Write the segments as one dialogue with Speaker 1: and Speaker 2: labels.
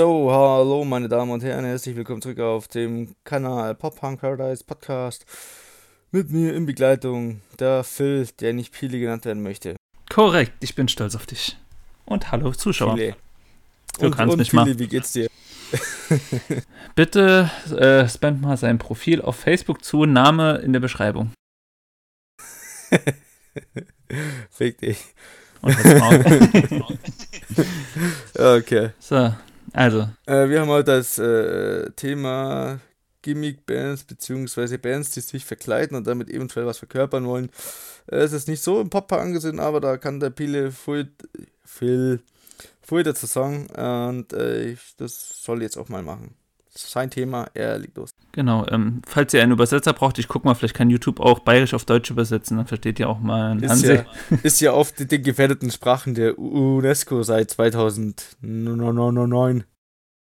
Speaker 1: So, hallo meine Damen und Herren, herzlich willkommen zurück auf dem Kanal Pop Punk Paradise Podcast. Mit mir in Begleitung der Phil, der nicht Pili genannt werden möchte.
Speaker 2: Korrekt, ich bin stolz auf dich. Und hallo Zuschauer.
Speaker 1: Pile.
Speaker 2: Du
Speaker 1: und,
Speaker 2: kannst
Speaker 1: und
Speaker 2: mich
Speaker 1: Pili,
Speaker 2: mal.
Speaker 1: wie geht's dir?
Speaker 2: Bitte äh, spamt mal sein Profil auf Facebook zu, Name in der Beschreibung.
Speaker 1: Fick dich.
Speaker 2: Und Maul.
Speaker 1: Okay.
Speaker 2: so, also,
Speaker 1: Äh, wir haben heute das äh, Thema Gimmick-Bands beziehungsweise Bands, die sich verkleiden und damit eventuell was verkörpern wollen. Äh, es ist nicht so im Pop angesehen, aber da kann der Pile viel, dazu sagen und äh, ich, das soll jetzt auch mal machen. Sein Thema, er liegt los.
Speaker 2: genau. Ähm, falls ihr einen Übersetzer braucht, ich guck mal, vielleicht kann YouTube auch bayerisch auf Deutsch übersetzen, dann versteht ihr auch mal einen
Speaker 1: Ist ja, ist ja auf den gefährdeten Sprachen der UNESCO seit 2009.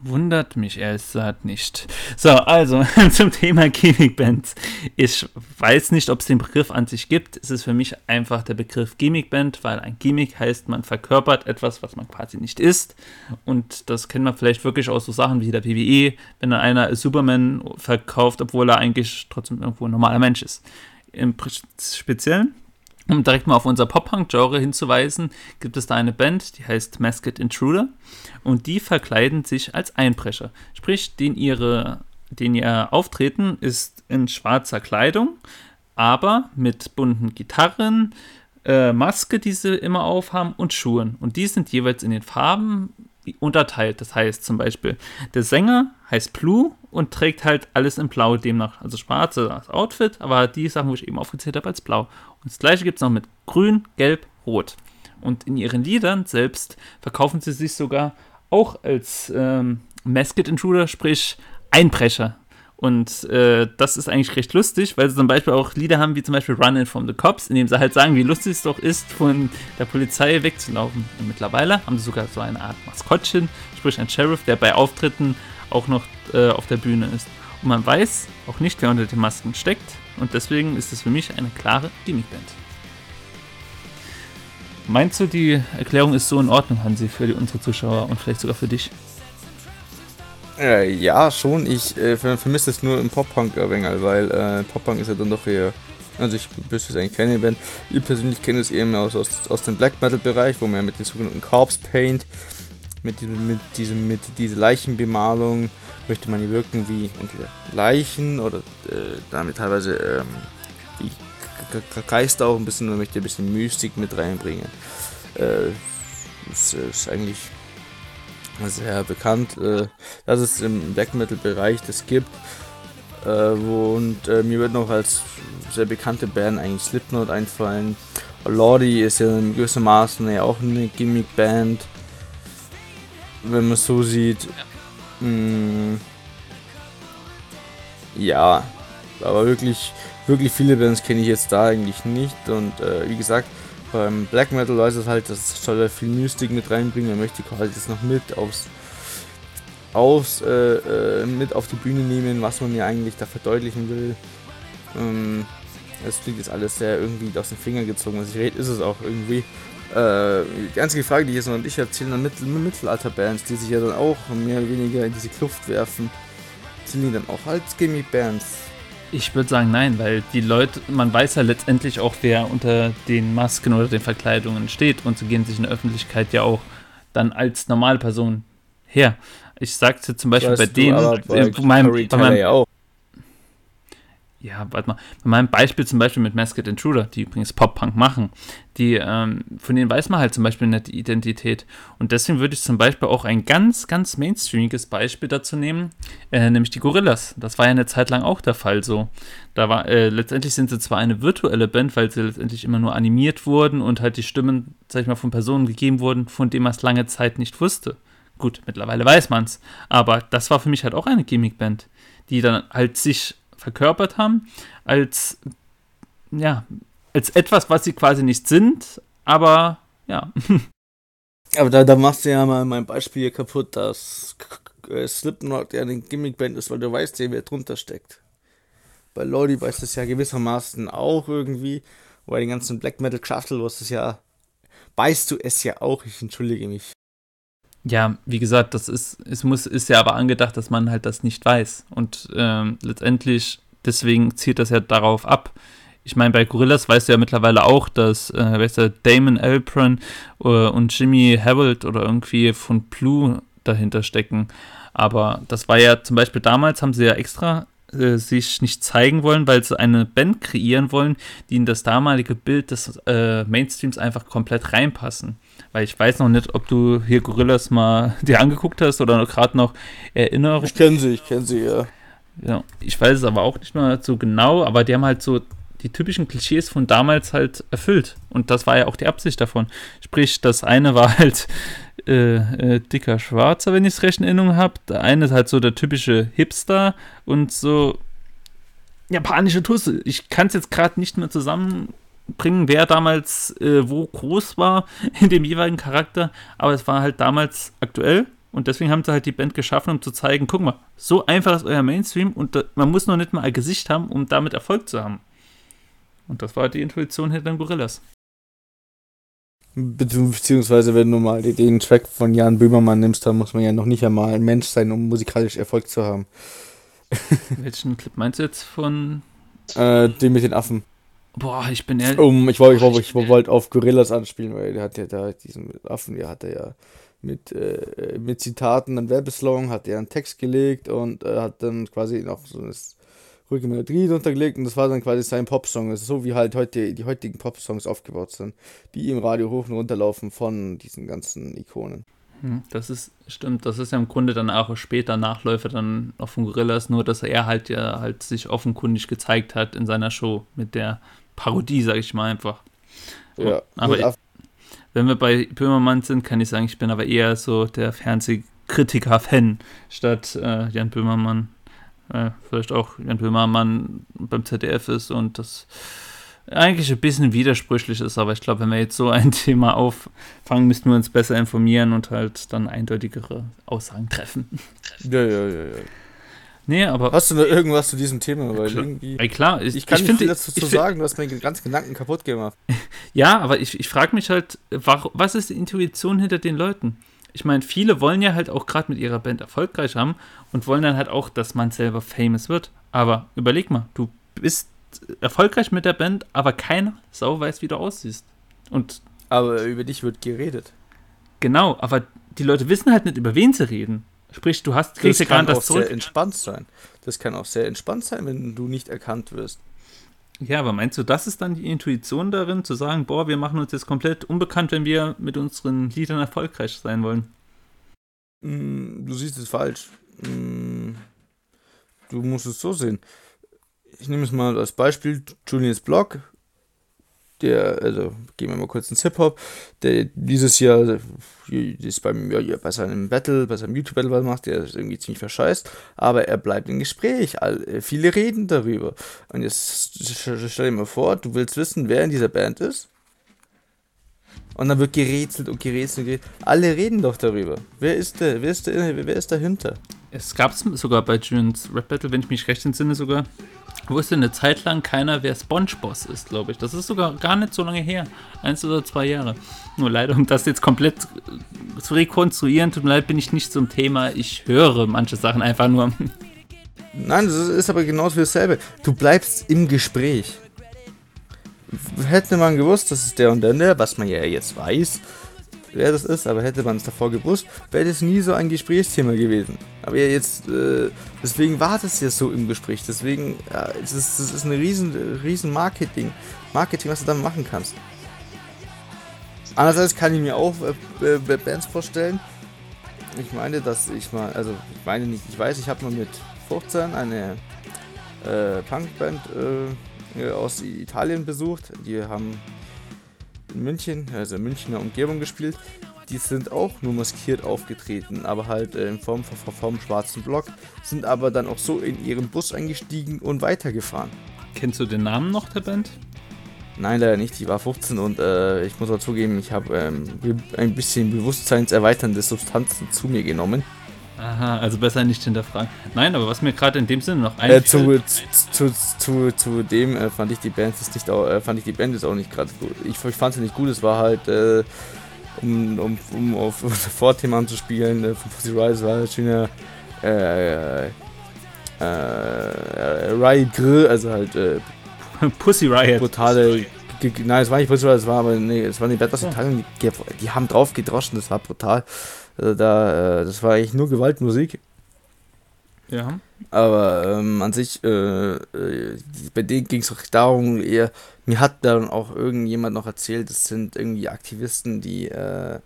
Speaker 2: Wundert mich ehrlich gesagt nicht. So, also zum Thema Gimmick-Bands. Ich weiß nicht, ob es den Begriff an sich gibt. Es ist für mich einfach der Begriff Gimmick-Band, weil ein Gimmick heißt, man verkörpert etwas, was man quasi nicht ist. Und das kennt man vielleicht wirklich aus so Sachen wie der PWE, wenn dann einer Superman verkauft, obwohl er eigentlich trotzdem irgendwo ein normaler Mensch ist. Im Speziellen um direkt mal auf unser Pop-Punk-Genre hinzuweisen, gibt es da eine Band, die heißt Masked Intruder und die verkleiden sich als Einbrecher. Sprich, den, ihre, den ihr Auftreten ist in schwarzer Kleidung, aber mit bunten Gitarren, äh, Maske, die sie immer aufhaben und Schuhen. Und die sind jeweils in den Farben unterteilt. Das heißt zum Beispiel, der Sänger heißt Blue und trägt halt alles in Blau demnach. Also schwarz das Outfit, aber die Sachen, wo ich eben aufgezählt habe, als Blau. Und das gleiche gibt es noch mit Grün, Gelb, Rot. Und in ihren Liedern selbst verkaufen sie sich sogar auch als ähm, Masked Intruder, sprich Einbrecher. Und äh, das ist eigentlich recht lustig, weil sie zum Beispiel auch Lieder haben, wie zum Beispiel Running from the Cops, in dem sie halt sagen, wie lustig es doch ist, von der Polizei wegzulaufen. Und mittlerweile haben sie sogar so eine Art Maskottchen, sprich ein Sheriff, der bei Auftritten auch noch äh, auf der Bühne ist. Und man weiß auch nicht, wer unter den Masken steckt. Und deswegen ist es für mich eine klare Gimmickband. Meinst du, die Erklärung ist so in Ordnung, Hansi, für die, unsere Zuschauer und vielleicht sogar für dich?
Speaker 1: Äh, ja, schon. Ich äh, ver- vermisse es nur im Pop-Punk ein weil äh, Pop-Punk ist ja dann doch eher. Also ich wüsste es eigentlich keine Band. Ich persönlich kenne es eben aus, aus, aus dem Black Metal Bereich, wo man ja mit dem sogenannten Corpse Paint, mit diesem, mit diesem, mit dieser Leichenbemalung möchte man hier wirken wie entweder Leichen oder äh, damit teilweise ähm, Ge- Geister auch ein bisschen, man möchte ein bisschen Mystik mit reinbringen. Äh, das ist eigentlich sehr bekannt, äh, dass es im Black Metal Bereich das gibt. Äh, wo, und äh, mir wird noch als sehr bekannte Band eigentlich Slipknot einfallen. Lordi ist ja in gewissem Maßen ja auch eine Gimmick-Band. Wenn man es so sieht. Mm, ja, aber wirklich, wirklich viele Bands kenne ich jetzt da eigentlich nicht. Und äh, wie gesagt, beim Black Metal weiß es halt, das soll er viel Mystik mit reinbringen. Er möchte quasi das noch mit aufs, aufs äh, äh, mit auf die Bühne nehmen, was man ja eigentlich da verdeutlichen will. Ähm, das klingt jetzt alles sehr irgendwie aus den Fingern gezogen, was ich rede, ist es auch irgendwie. Äh, die einzige Frage, die jetzt noch und ich erzählen, dann Mittel Mittelalter-Bands, die sich ja dann auch mehr oder weniger in diese Kluft werfen, sind die dann auch als Gimmick-Bands?
Speaker 2: Ich würde sagen nein, weil die Leute, man weiß ja letztendlich auch, wer unter den Masken oder den Verkleidungen steht und sie gehen sich in der Öffentlichkeit ja auch dann als normale Person her. Ich jetzt zum Beispiel
Speaker 1: Weißt
Speaker 2: bei denen,
Speaker 1: bei
Speaker 2: äh, bei meinem, bei meinem
Speaker 1: ja auch.
Speaker 2: Ja, warte mal, bei meinem Beispiel zum Beispiel mit Masked Intruder, die übrigens Pop-Punk machen, die, ähm, von denen weiß man halt zum Beispiel nicht die Identität. Und deswegen würde ich zum Beispiel auch ein ganz, ganz mainstreamiges Beispiel dazu nehmen, äh, nämlich die Gorillas. Das war ja eine Zeit lang auch der Fall so. Da war, äh, letztendlich sind sie zwar eine virtuelle Band, weil sie letztendlich immer nur animiert wurden und halt die Stimmen, sag ich mal, von Personen gegeben wurden, von denen man es lange Zeit nicht wusste. Gut, mittlerweile weiß man es. Aber das war für mich halt auch eine Gimmick-Band, die dann halt sich verkörpert haben als, ja, als etwas, was sie quasi nicht sind, aber ja.
Speaker 1: Aber da, da machst du ja mal mein Beispiel hier kaputt, dass äh, Slipknot ja eine Gimmickband ist, weil du weißt ja, wer drunter steckt. Bei Lodi weiß das ja gewissermaßen auch irgendwie. Bei den ganzen Black Metal Shuffle, was es ja, weißt du es ja auch, ich entschuldige mich.
Speaker 2: Ja, wie gesagt, das ist, es muss, ist ja aber angedacht, dass man halt das nicht weiß. Und ähm, letztendlich, deswegen zielt das ja darauf ab. Ich meine, bei Gorillas weißt du ja mittlerweile auch, dass, äh, weißt du, Damon Alpern äh, und Jimmy Harold oder irgendwie von Blue dahinter stecken. Aber das war ja zum Beispiel damals, haben sie ja extra äh, sich nicht zeigen wollen, weil sie eine Band kreieren wollen, die in das damalige Bild des äh, Mainstreams einfach komplett reinpassen. Weil ich weiß noch nicht, ob du hier Gorillas mal dir angeguckt hast oder gerade noch Erinnerungen.
Speaker 1: Ich kenne sie, ich kenne sie, ja.
Speaker 2: Ja, ich weiß es aber auch nicht mehr so genau, aber die haben halt so die typischen Klischees von damals halt erfüllt. Und das war ja auch die Absicht davon. Sprich, das eine war halt äh, äh, dicker Schwarzer, wenn ich es recht in Erinnerung habe. Der eine ist halt so der typische Hipster und so japanische Tusse. Ich kann es jetzt gerade nicht mehr zusammenbringen, wer damals äh, wo groß war in dem jeweiligen Charakter, aber es war halt damals aktuell und deswegen haben sie halt die Band geschaffen, um zu zeigen, guck mal, so einfach ist euer Mainstream und da, man muss noch nicht mal ein Gesicht haben, um damit Erfolg zu haben. Und das war die Intuition hinter den Gorillas.
Speaker 1: Beziehungsweise, wenn du mal den Track von Jan Böhmermann nimmst, dann muss man ja noch nicht einmal ein Mensch sein, um musikalisch Erfolg zu haben.
Speaker 2: Welchen Clip meinst du jetzt von?
Speaker 1: Äh, den mit den Affen.
Speaker 2: Boah, ich bin ehrlich.
Speaker 1: Um, ich wollte ich, ich, ich wollt auf Gorillas anspielen, weil der hat ja da diesen Affen, der hat er ja mit, äh, mit Zitaten, einen Werbeslogan, hat er einen Text gelegt und äh, hat dann quasi noch so ein ruhige Melodie untergelegt und das war dann quasi sein Popsong. Das ist so wie halt heute die heutigen Popsongs aufgebaut sind, die im Radio hoch und runter laufen von diesen ganzen Ikonen.
Speaker 2: Hm, das ist, stimmt, das ist ja im Grunde dann auch später Nachläufer dann auf von Gorillas, nur dass er halt ja halt sich offenkundig gezeigt hat in seiner Show mit der Parodie, sag ich mal einfach. Ja, aber ich, wenn wir bei Böhmermann sind, kann ich sagen, ich bin aber eher so der Fernsehkritiker-Fan statt äh, Jan Böhmermann äh, vielleicht auch Jan Böhmermann beim ZDF ist und das eigentlich ein bisschen widersprüchlich ist, aber ich glaube, wenn wir jetzt so ein Thema auffangen, müssten wir uns besser informieren und halt dann eindeutigere Aussagen treffen.
Speaker 1: Ja, ja, ja, ja.
Speaker 2: Nee, aber.
Speaker 1: Hast du noch irgendwas zu diesem Thema? Weil klar, irgendwie.
Speaker 2: Ey, klar,
Speaker 1: ich, ich kann ich nicht viel dazu zu sagen, du hast meinen ganzen Gedanken kaputt gemacht.
Speaker 2: ja, aber ich, ich frage mich halt, was ist die Intuition hinter den Leuten? ich meine, viele wollen ja halt auch gerade mit ihrer Band erfolgreich haben und wollen dann halt auch, dass man selber famous wird. Aber überleg mal, du bist erfolgreich mit der Band, aber keiner Sau weiß, wie du aussiehst. Und
Speaker 1: aber über dich wird geredet.
Speaker 2: Genau, aber die Leute wissen halt nicht, über wen sie reden. Sprich, du hast
Speaker 1: kriegst das ja gar nicht das zurück. sehr entspannt sein. Das kann auch sehr entspannt sein, wenn du nicht erkannt wirst.
Speaker 2: Ja, aber meinst du, das ist dann die Intuition darin, zu sagen, boah, wir machen uns jetzt komplett unbekannt, wenn wir mit unseren Liedern erfolgreich sein wollen?
Speaker 1: Mm, du siehst es falsch. Mm, du musst es so sehen. Ich nehme es mal als Beispiel Julians Blog der, also gehen wir mal kurz ins Hip-Hop, der dieses Jahr ist beim, ja, bei seinem Battle, bei seinem YouTube-Battle was macht, der ist irgendwie ziemlich verscheißt, aber er bleibt im Gespräch. All, äh, viele reden darüber. Und jetzt stell dir mal vor, du willst wissen, wer in dieser Band ist. Und dann wird gerätselt und gerätselt und gerätselt. Alle reden doch darüber. Wer ist der? Wer ist, der, wer ist dahinter?
Speaker 2: Es gab es sogar bei Julians Rap Battle, wenn ich mich recht entsinne, sogar wusste eine Zeit lang keiner, wer SpongeBoss ist, glaube ich. Das ist sogar gar nicht so lange her. Eins oder zwei Jahre. Nur leider, um das jetzt komplett zu rekonstruieren, tut mir leid, bin ich nicht zum Thema. Ich höre manche Sachen einfach nur.
Speaker 1: Nein, das ist aber genauso dasselbe. Du bleibst im Gespräch. Hätte man gewusst, das ist der und der, was man ja jetzt weiß, wer das ist, aber hätte man es davor gewusst, wäre das nie so ein Gesprächsthema gewesen. Aber ja, jetzt, äh, deswegen war das ja so im Gespräch. Deswegen, ja, ist, das ist ein riesen, riesen Marketing. Marketing, was du damit machen kannst. Andererseits kann ich mir auch äh, äh, Bands vorstellen. Ich meine, dass ich mal, also ich meine nicht, ich weiß, ich habe mal mit 15 eine äh, Punkband äh, aus Italien besucht. Die haben in München, also in Münchner Umgebung gespielt. Die sind auch nur maskiert aufgetreten, aber halt äh, in Form von, vom schwarzen Block, sind aber dann auch so in ihren Bus eingestiegen und weitergefahren.
Speaker 2: Kennst du den Namen noch der Band?
Speaker 1: Nein, leider nicht. Ich war 15 und äh, ich muss auch zugeben, ich habe ähm, ein bisschen bewusstseinserweiternde Substanzen zu mir genommen.
Speaker 2: Aha, also besser nicht hinterfragen. Nein, aber was mir gerade in dem Sinne noch äh, einfällt...
Speaker 1: Äh, zu, zu, zu, zu, dem äh, fand ich die Band ist nicht auch, äh, fand ich die Band ist auch nicht gerade gut. Ich, ich fand sie nicht gut, es war halt äh, um, um, um auf unser Vorthema anzuspielen, äh, von Pussy Riot war ein schöner äh, äh, Riot Grill, also halt äh,
Speaker 2: Pussy Riot.
Speaker 1: brutale. Nein, es war nicht Pussy Riot, es war aber nee, es war die Bad Italien, die, die haben drauf gedroschen, das war brutal. Also da, äh, das war eigentlich nur Gewaltmusik.
Speaker 2: Ja.
Speaker 1: Aber ähm, an sich, äh, äh, bei denen ging es auch darum, eher, mir hat dann auch irgendjemand noch erzählt, das sind irgendwie Aktivisten, die äh,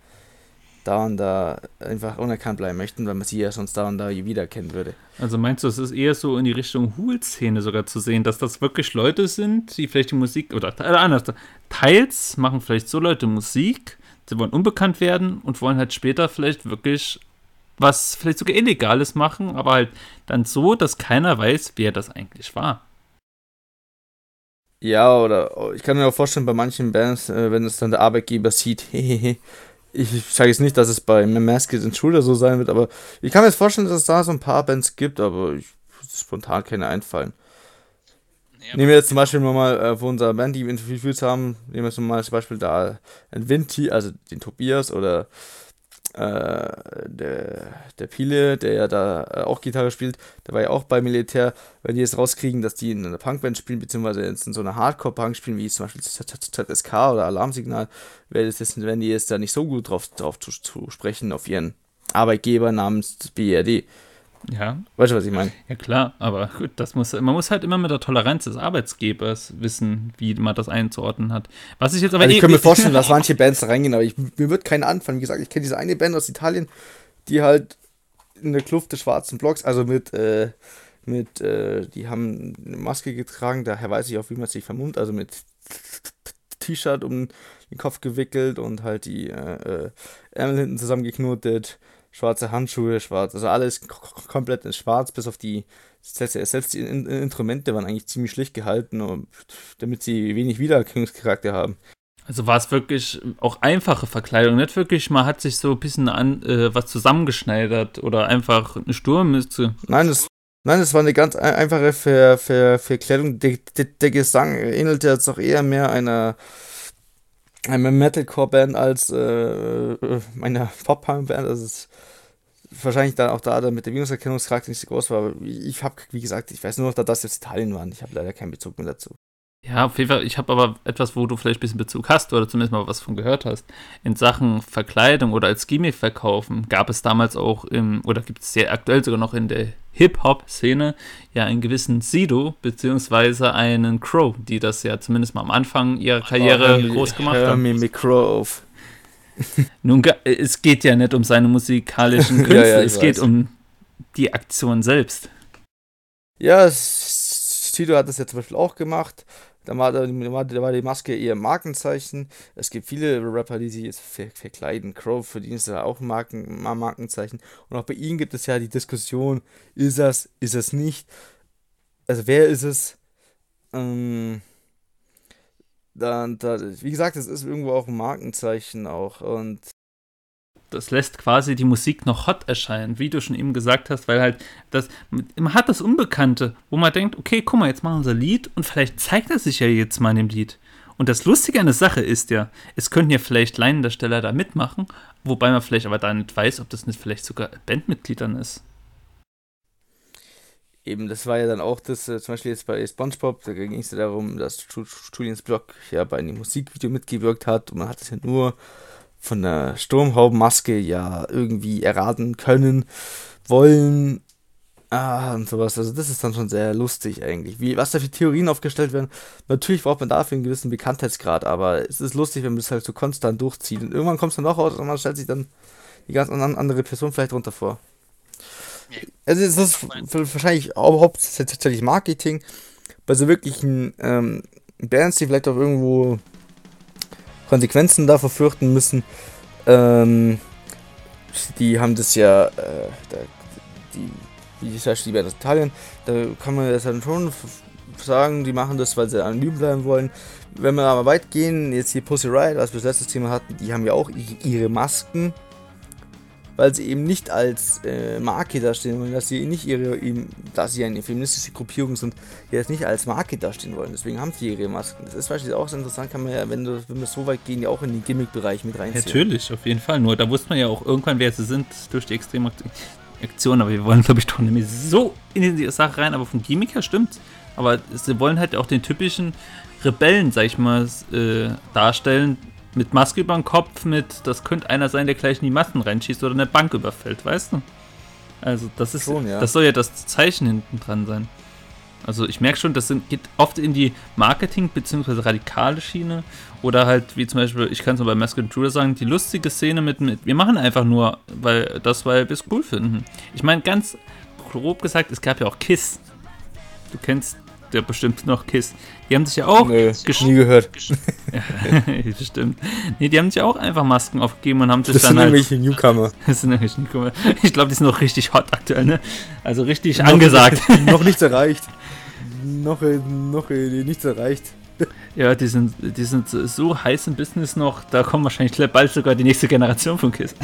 Speaker 1: da und da einfach unerkannt bleiben möchten, weil man sie ja sonst da und da wiedererkennen würde.
Speaker 2: Also meinst du, es ist eher so in die Richtung Hool-Szene sogar zu sehen, dass das wirklich Leute sind, die vielleicht die Musik, oder äh, anders, teils machen vielleicht so Leute Musik, sie wollen unbekannt werden und wollen halt später vielleicht wirklich was vielleicht sogar Illegales machen, aber halt dann so, dass keiner weiß, wer das eigentlich war.
Speaker 1: Ja, oder ich kann mir auch vorstellen, bei manchen Bands, äh, wenn es dann der Arbeitgeber sieht, hehehe, ich sage jetzt nicht, dass es bei Masked Intruder so sein wird, aber ich kann mir jetzt vorstellen, dass es da so ein paar Bands gibt, aber ich, spontan keine einfallen. Ja, nehmen wir jetzt zum Beispiel mal äh, von unserer Band, die wir interviewt haben, nehmen wir jetzt mal zum Beispiel da ein Vinti, also den Tobias oder äh, der, der Pile, der ja da äh, auch Gitarre spielt, der war ja auch bei Militär, wenn die jetzt rauskriegen, dass die in einer Punkband spielen, beziehungsweise in so einer Hardcore-Punk spielen, wie zum Beispiel ZSK oder Alarmsignal, werden die jetzt da nicht so gut drauf, drauf zu, zu sprechen auf ihren Arbeitgeber namens BRD.
Speaker 2: Ja.
Speaker 1: Weißt du, was ich meine?
Speaker 2: Ja, klar, aber gut, das muss, man muss halt immer mit der Toleranz des Arbeitsgebers wissen, wie man das einzuordnen hat. Was ich jetzt aber.
Speaker 1: Also ich eh, kann mir vorstellen, dass manche Bands da reingehen, aber ich, mir wird keiner anfangen. Wie gesagt, ich kenne diese eine Band aus Italien, die halt in der Kluft des schwarzen Blocks, also mit, äh, mit, äh, die haben eine Maske getragen, daher weiß ich auch, wie man sich vermummt, also mit T-Shirt um den Kopf gewickelt und halt die äh, äh Ärmel hinten zusammengeknotet schwarze Handschuhe, schwarz, also alles komplett in schwarz, bis auf die, selbst die Instrumente waren eigentlich ziemlich schlicht gehalten, damit sie wenig Wiedererkennungscharakter haben.
Speaker 2: Also war es wirklich auch einfache Verkleidung, nicht wirklich, man hat sich so ein bisschen an äh, was zusammengeschneidert oder einfach eine Sturmmütze.
Speaker 1: Nein, es, nein, es war eine ganz einfache Ver, Ver, Verkleidung. Der, der, der Gesang ähnelte jetzt auch eher mehr einer eine Metalcore-Band als äh, äh meine Pop-Punk-Band. Also es wahrscheinlich dann auch da mit der Viruserkennungscharakter nicht so groß war. Aber ich habe, wie gesagt, ich weiß nur noch, dass das jetzt Italien waren. Ich habe leider keinen Bezug mehr dazu.
Speaker 2: Ja, auf jeden Fall. Ich habe aber etwas, wo du vielleicht ein bisschen Bezug hast oder zumindest mal was von gehört hast. In Sachen Verkleidung oder als Gimmick verkaufen gab es damals auch im, oder gibt es sehr aktuell sogar noch in der Hip-Hop-Szene ja einen gewissen Sido beziehungsweise einen Crow, die das ja zumindest mal am Anfang ihrer Karriere oh, groß gemacht hör haben. Mir mit Crow auf. Nun, es geht ja nicht um seine musikalischen Künste, ja, ja, es geht um die Aktion selbst.
Speaker 1: Ja, Sido hat das ja zum Beispiel auch gemacht. Da war, da war die Maske eher Markenzeichen. Es gibt viele Rapper, die sich jetzt ver verkleiden. Crow für die ist ja auch ein Marken, Markenzeichen. Und auch bei ihnen gibt es ja die Diskussion, ist das, ist das nicht? Also wer ist es? Ähm, dann, da, wie gesagt, es ist irgendwo auch ein Markenzeichen auch. Und
Speaker 2: das lässt quasi die Musik noch hot erscheinen, wie du schon eben gesagt hast, weil halt das, man hat das Unbekannte, wo man denkt, okay, guck mal, jetzt machen wir unser Lied und vielleicht zeigt er sich ja jetzt mal in dem Lied. Und das Lustige an der Sache ist ja, es könnten ja vielleicht Laiendarsteller da mitmachen, wobei man vielleicht aber da nicht weiß, ob das nicht vielleicht sogar Bandmitgliedern ist.
Speaker 1: Eben, das war ja dann auch das, äh, zum Beispiel jetzt bei SpongeBob, da ging es ja darum, dass Julians Blog ja bei einem Musikvideo mitgewirkt hat und man hat es ja nur von der Sturmhaubenmaske ja irgendwie erraten können, wollen ah, und sowas. Also das ist dann schon sehr lustig eigentlich. Wie, was da für Theorien aufgestellt werden. Natürlich braucht man dafür einen gewissen Bekanntheitsgrad, aber es ist lustig, wenn man das halt so konstant durchzieht. Und irgendwann kommt es dann auch raus und man stellt sich dann die ganz andere Person vielleicht runter vor. Also es ist wahrscheinlich hauptsächlich Marketing. Bei so wirklichen ähm, Bands, die vielleicht auch irgendwo Konsequenzen davor fürchten müssen. Ähm, die haben das ja, äh, da, die, wie die Band aus Italien, da kann man das dann schon sagen, die machen das, weil sie anonym bleiben wollen. Wenn wir aber weit gehen, jetzt hier Pussy Riot, als wir das letzte Thema hatten, die haben ja auch ihre Masken weil sie eben nicht als äh, Marke dastehen wollen, dass sie nicht ihre, eben, dass sie eine feministische Gruppierung sind, die jetzt nicht als Marke dastehen wollen. Deswegen haben sie ihre Masken. Das ist beispielsweise auch so interessant, kann man ja, wenn, du, wenn wir so weit gehen, ja auch in den Gimmick-Bereich mit reinziehen.
Speaker 2: Natürlich, auf jeden Fall. Nur da wusste man ja auch irgendwann, wer sie sind durch die extreme Aktion. Aber wir wollen, glaube ich, doch nicht mehr so in die Sache rein. Aber vom Gimmick her stimmt. Aber sie wollen halt auch den typischen Rebellen, sag ich mal, äh, darstellen, mit Maske über dem Kopf, mit, das könnte einer sein, der gleich in die Massen reinschießt oder eine Bank überfällt, weißt du? Also das ist, schon, ja. das soll ja das Zeichen hinten dran sein. Also ich merke schon, das sind, geht oft in die Marketing- bzw. radikale Schiene oder halt, wie zum Beispiel, ich kann es nur bei Mask Intruder sagen, die lustige Szene mit, mit, wir machen einfach nur, weil das, weil wir es cool finden. Ich meine, ganz grob gesagt, es gab ja auch KISS. Du kennst ja bestimmt noch KISS. Die haben sich ja auch.
Speaker 1: Nee, nie gehört.
Speaker 2: bestimmt. Nee, die haben sich auch einfach Masken aufgegeben und haben sich
Speaker 1: das
Speaker 2: dann.
Speaker 1: Sind halt, irgendwelche Newcomer.
Speaker 2: Das sind irgendwelche Newcomer. Ich glaube, die sind noch richtig hot aktuell, ne? Also richtig noch angesagt.
Speaker 1: noch nichts erreicht. Noch, noch nichts erreicht.
Speaker 2: Ja, die sind, die sind so heiß im Business noch, da kommt wahrscheinlich bald sogar die nächste Generation von KISS.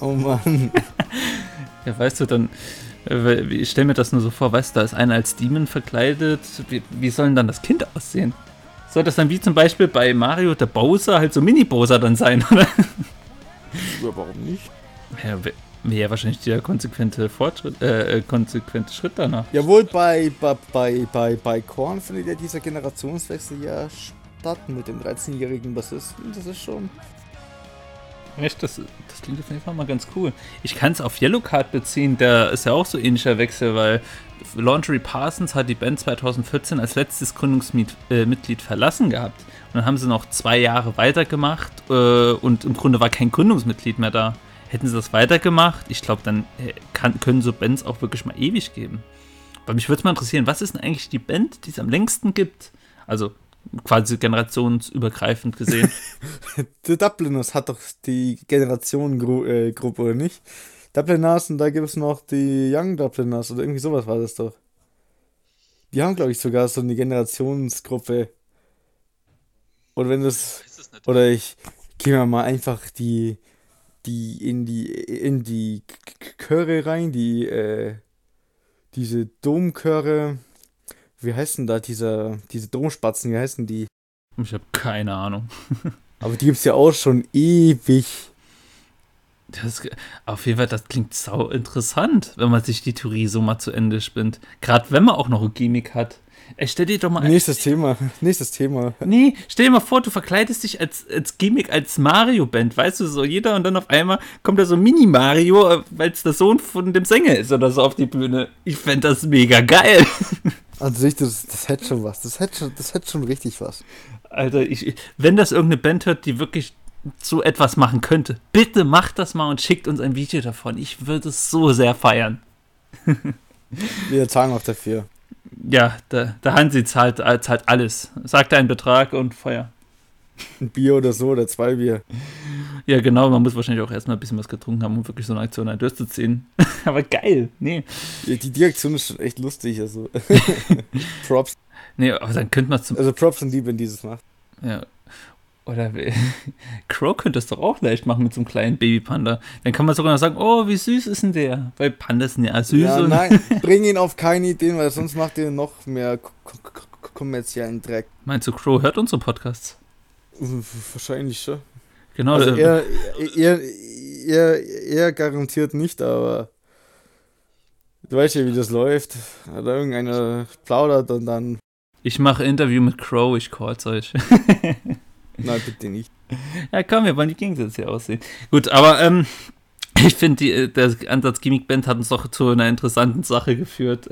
Speaker 1: Oh Mann.
Speaker 2: Ja, weißt du, dann, äh, ich stelle mir das nur so vor, weißt du, da ist einer als Demon verkleidet. Wie, wie soll denn dann das Kind aussehen? Soll das dann wie zum Beispiel bei Mario der Bowser halt so Mini-Bowser dann sein, oder?
Speaker 1: Ja, warum nicht?
Speaker 2: Ja, wäre wär wahrscheinlich der konsequente Fortschritt, äh, äh, konsequente Schritt danach.
Speaker 1: Jawohl, bei, bei, bei, bei, bei Korn findet ja dieser Generationswechsel ja statt mit dem 13-jährigen Bassisten. Das ist schon.
Speaker 2: Echt, das, das klingt auf jeden Fall mal ganz cool. Ich kann es auf Yellowcard beziehen, der ist ja auch so ähnlicher Wechsel, weil Laundry Parsons hat die Band 2014 als letztes Gründungsmitglied äh, verlassen gehabt. Und dann haben sie noch zwei Jahre weitergemacht äh, und im Grunde war kein Gründungsmitglied mehr da. Hätten sie das weitergemacht, ich glaube, dann äh, kann, können so Bands auch wirklich mal ewig geben. Aber mich würde es mal interessieren, was ist denn eigentlich die Band, die es am längsten gibt? Also quasi generationsübergreifend gesehen.
Speaker 1: The Dubliners hat doch die Generationengruppe, äh, oder nicht? Dubliners und da gibt es noch die Young Dubliners oder irgendwie sowas war das doch. Die haben, glaube ich, sogar so eine Generationsgruppe. Oder wenn das. Oder ich gehe mir mal einfach die. Die in die in die Chöre rein, die äh, diese Domchöre wie heißt denn da dieser, diese Domspatzen, wie heißen die?
Speaker 2: Ich habe keine Ahnung.
Speaker 1: Aber die gibt es ja auch schon ewig.
Speaker 2: Das, auf jeden Fall, das klingt sau interessant, wenn man sich die Theorie so mal zu Ende spinnt. Gerade wenn man auch noch ein Gimmick hat. Ey, stell dir doch mal.
Speaker 1: Nächstes Thema. Nächstes Thema.
Speaker 2: Nee, stell dir mal vor, du verkleidest dich als, als Gimmick, als Mario-Band. Weißt du, so jeder und dann auf einmal kommt da so Mini-Mario, weil es der Sohn von dem Sänger ist oder so auf die Bühne. Ich fände das mega geil.
Speaker 1: Also das, das hätte schon was. Das hätte schon, das hätte schon richtig was.
Speaker 2: Alter, ich, wenn das irgendeine Band hört, die wirklich so etwas machen könnte, bitte macht das mal und schickt uns ein Video davon. Ich würde es so sehr feiern.
Speaker 1: Wir zahlen auch dafür.
Speaker 2: Ja, der, der Hansi zahlt, zahlt alles. Sagt einen Betrag und Feuer.
Speaker 1: Ein Bier oder so oder zwei Bier.
Speaker 2: Ja, genau, man muss wahrscheinlich auch erstmal ein bisschen was getrunken haben, um wirklich so eine Aktion durchzuziehen. Aber geil, nee.
Speaker 1: Ja, die, die Aktion ist schon echt lustig, also.
Speaker 2: Props. Nee, aber dann könnte man zum.
Speaker 1: Also Props sind die, wenn dieses macht.
Speaker 2: Ja. Oder Crow könnte es doch auch leicht machen mit so einem kleinen Babypanda. Dann kann man sogar noch sagen, oh, wie süß ist denn der? Weil Pandas sind ja süß. Ja,
Speaker 1: nein, bring ihn auf keine Ideen, weil sonst macht ihr noch mehr kommerziellen Dreck.
Speaker 2: Meinst du, Crow hört unsere Podcasts?
Speaker 1: Wahrscheinlich schon.
Speaker 2: Genau.
Speaker 1: Also er, er, er, er garantiert nicht, aber du weißt ja, wie das läuft. Hat irgendeiner plaudert und dann.
Speaker 2: Ich mache Interview mit Crow, ich call's euch.
Speaker 1: Nein, bitte nicht.
Speaker 2: Ja, komm, wir wollen die Gegensätze hier aussehen. Gut, aber ähm, ich finde, äh, der Ansatz Gimmick Band hat uns doch zu einer interessanten Sache geführt.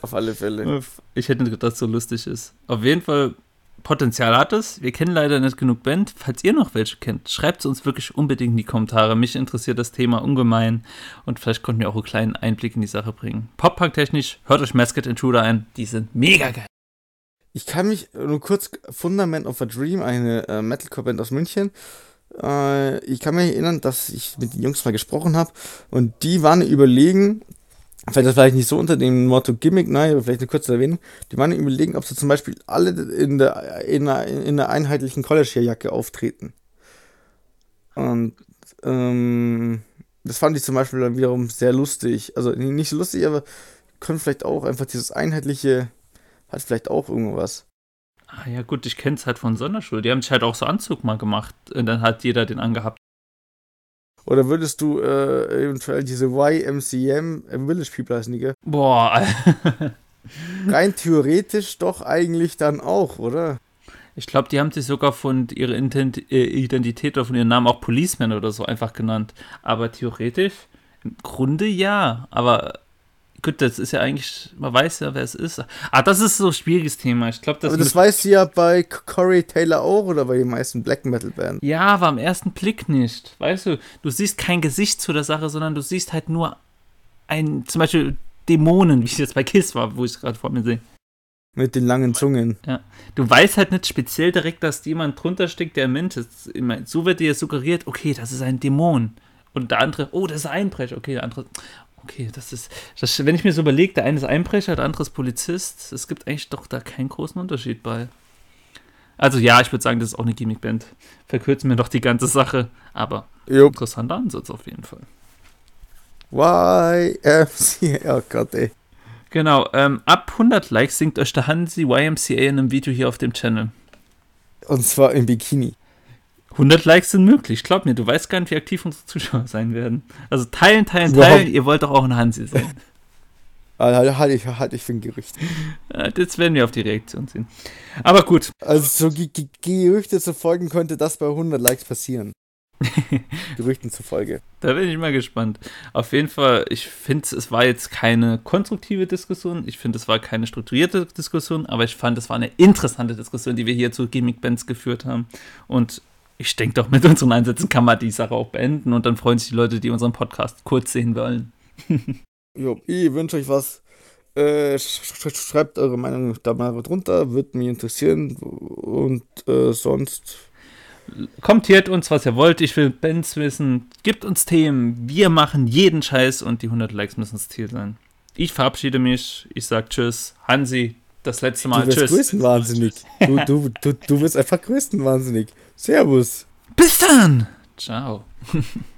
Speaker 1: Auf alle Fälle.
Speaker 2: Ich hätte nicht gedacht, dass so lustig ist. Auf jeden Fall Potenzial hat es. Wir kennen leider nicht genug Band. Falls ihr noch welche kennt, schreibt es uns wirklich unbedingt in die Kommentare. Mich interessiert das Thema ungemein und vielleicht konnten wir auch einen kleinen Einblick in die Sache bringen. Pop-Punk-technisch, hört euch Mascot Intruder ein. Die sind mega geil.
Speaker 1: Ich kann mich nur kurz, Fundament of a Dream, eine äh, Metalcore-Band aus München. Äh, ich kann mich erinnern, dass ich mit den Jungs mal gesprochen habe und die waren überlegen, vielleicht das vielleicht nicht so unter dem Motto Gimmick, nein, aber vielleicht eine kurze Erwähnung, die waren überlegen, ob sie zum Beispiel alle in der, in einer, in einer einheitlichen College-Jacke auftreten. Und ähm, Das fand ich zum Beispiel dann wiederum sehr lustig. Also nicht so lustig, aber können vielleicht auch einfach dieses einheitliche, hat vielleicht auch irgendwas.
Speaker 2: Ah ja gut, ich kenne es halt von Sonderschule. Die haben sich halt auch so Anzug mal gemacht und dann hat jeder den angehabt.
Speaker 1: Oder würdest du äh, eventuell diese YMCM äh, Village People heißen die?
Speaker 2: Boah.
Speaker 1: Rein theoretisch doch eigentlich dann auch, oder?
Speaker 2: Ich glaube, die haben sich sogar von ihrer äh, Identität oder von ihrem Namen auch Policeman oder so einfach genannt. Aber theoretisch, im Grunde ja. Aber gut, das ist ja eigentlich, man weiß ja, wer es ist. Ah, das ist so ein schwieriges Thema. Ich glaube,
Speaker 1: das. Aber das weißt du ja bei Corey Taylor auch oder bei den meisten Black Metal Bands.
Speaker 2: Ja, aber am ersten Blick nicht. Weißt du, du siehst kein Gesicht zu der Sache, sondern du siehst halt nur ein, zum Beispiel Dämonen, wie es jetzt bei Kiss war, wo ich es gerade vor mir sehe.
Speaker 1: Mit den langen Zungen.
Speaker 2: Ja. Du weißt halt nicht speziell direkt, dass jemand drunter steckt, der Mensch ist. So wird dir suggeriert, okay, das ist ein Dämon. Und der andere, oh, das ist ein Einbrecher. Okay, der andere, okay, das ist, das, wenn ich mir so überlege, der eine ist Einbrecher, der andere ist Polizist, es gibt eigentlich doch da keinen großen Unterschied bei. Also ja, ich würde sagen, das ist auch eine Gimmickband. Verkürzen mir doch die ganze Sache, aber Jupp. interessanter Ansatz auf jeden Fall.
Speaker 1: YMCA, oh Gott, ey.
Speaker 2: Genau, ähm, ab 100 Likes singt euch der Hansi YMCA in einem Video hier auf dem Channel.
Speaker 1: Und zwar im Bikini.
Speaker 2: 100 Likes sind möglich. Glaub mir, du weißt gar nicht, wie aktiv unsere Zuschauer sein werden. Also teilen, teilen, teilen. Ihr wollt doch auch ein Hansi sein.
Speaker 1: Halte halt ich, halt ich für ein Gerücht.
Speaker 2: Jetzt werden wir auf die Reaktion sehen. Aber gut.
Speaker 1: Also so Gerüchte zu folgen könnte das bei 100 Likes passieren. Gerüchten zufolge.
Speaker 2: Da bin ich mal gespannt. Auf jeden Fall, ich finde, es war jetzt keine konstruktive Diskussion. Ich finde, es war keine strukturierte Diskussion, aber ich fand, es war eine interessante Diskussion, die wir hier zu Gimmick-Bands geführt haben. Und ich denke doch, mit unseren Einsätzen kann man die Sache auch beenden und dann freuen sich die Leute, die unseren Podcast kurz sehen wollen.
Speaker 1: jo, ich wünsche euch was. Äh, schreibt eure Meinung da mal drunter, würde mich interessieren. Und äh, sonst
Speaker 2: kommentiert uns, was ihr wollt. Ich will Bands wissen. Gibt uns Themen. Wir machen jeden Scheiß und die 100 Likes müssen das Ziel sein. Ich verabschiede mich. Ich sag Tschüss. Hansi, das letzte Mal.
Speaker 1: Du wirst
Speaker 2: Tschüss.
Speaker 1: größenwahnsinnig. Du, du, du, du wirst einfach größenwahnsinnig. Servus.
Speaker 2: Bis dann. Ciao.